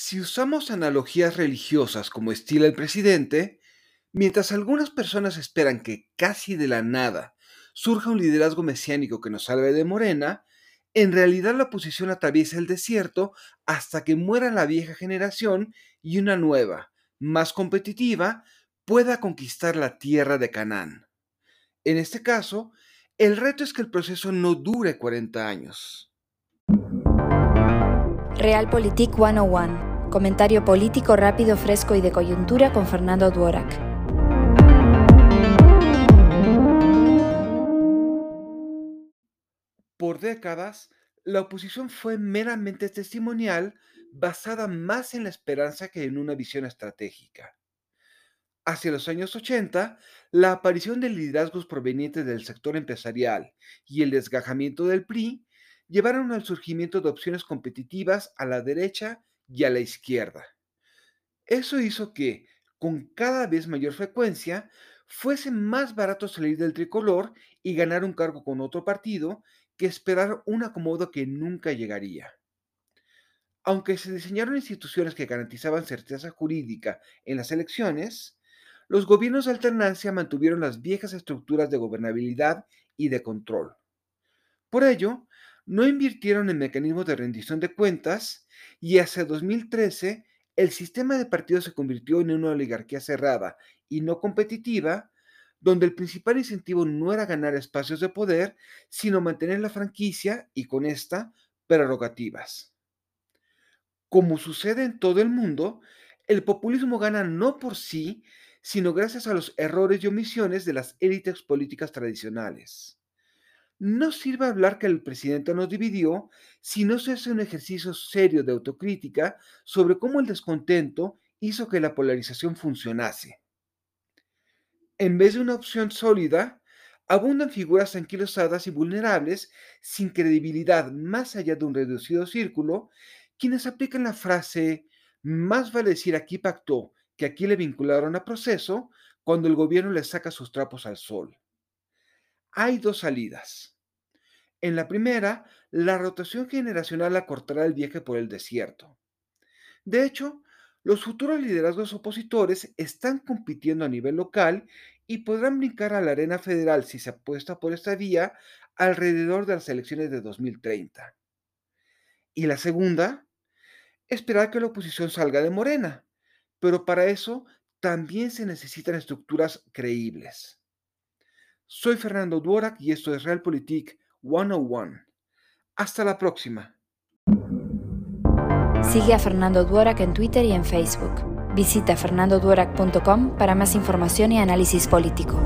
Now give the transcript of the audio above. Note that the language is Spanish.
Si usamos analogías religiosas como estilo el presidente, mientras algunas personas esperan que casi de la nada surja un liderazgo mesiánico que nos salve de Morena, en realidad la oposición atraviesa el desierto hasta que muera la vieja generación y una nueva, más competitiva, pueda conquistar la tierra de Canaán. En este caso, el reto es que el proceso no dure 40 años. Realpolitik 101. Comentario político rápido, fresco y de coyuntura con Fernando Duorak. Por décadas, la oposición fue meramente testimonial, basada más en la esperanza que en una visión estratégica. Hacia los años 80, la aparición de liderazgos provenientes del sector empresarial y el desgajamiento del PRI llevaron al surgimiento de opciones competitivas a la derecha y a la izquierda. Eso hizo que, con cada vez mayor frecuencia, fuese más barato salir del tricolor y ganar un cargo con otro partido que esperar un acomodo que nunca llegaría. Aunque se diseñaron instituciones que garantizaban certeza jurídica en las elecciones, los gobiernos de alternancia mantuvieron las viejas estructuras de gobernabilidad y de control. Por ello, no invirtieron en mecanismos de rendición de cuentas y hacia 2013 el sistema de partidos se convirtió en una oligarquía cerrada y no competitiva, donde el principal incentivo no era ganar espacios de poder, sino mantener la franquicia y con esta prerrogativas. Como sucede en todo el mundo, el populismo gana no por sí, sino gracias a los errores y omisiones de las élites políticas tradicionales. No sirve hablar que el presidente nos dividió si no se hace un ejercicio serio de autocrítica sobre cómo el descontento hizo que la polarización funcionase. En vez de una opción sólida, abundan figuras anquilosadas y vulnerables, sin credibilidad más allá de un reducido círculo, quienes aplican la frase más vale decir aquí pactó que aquí le vincularon a proceso cuando el gobierno le saca sus trapos al sol. Hay dos salidas. En la primera, la rotación generacional acortará el viaje por el desierto. De hecho, los futuros liderazgos opositores están compitiendo a nivel local y podrán brincar a la arena federal si se apuesta por esta vía alrededor de las elecciones de 2030. Y la segunda, esperar que la oposición salga de Morena, pero para eso también se necesitan estructuras creíbles. Soy Fernando Duorak y esto es Realpolitik 101. Hasta la próxima. Sigue a Fernando Duorak en Twitter y en Facebook. Visita fernandoduorak.com para más información y análisis político.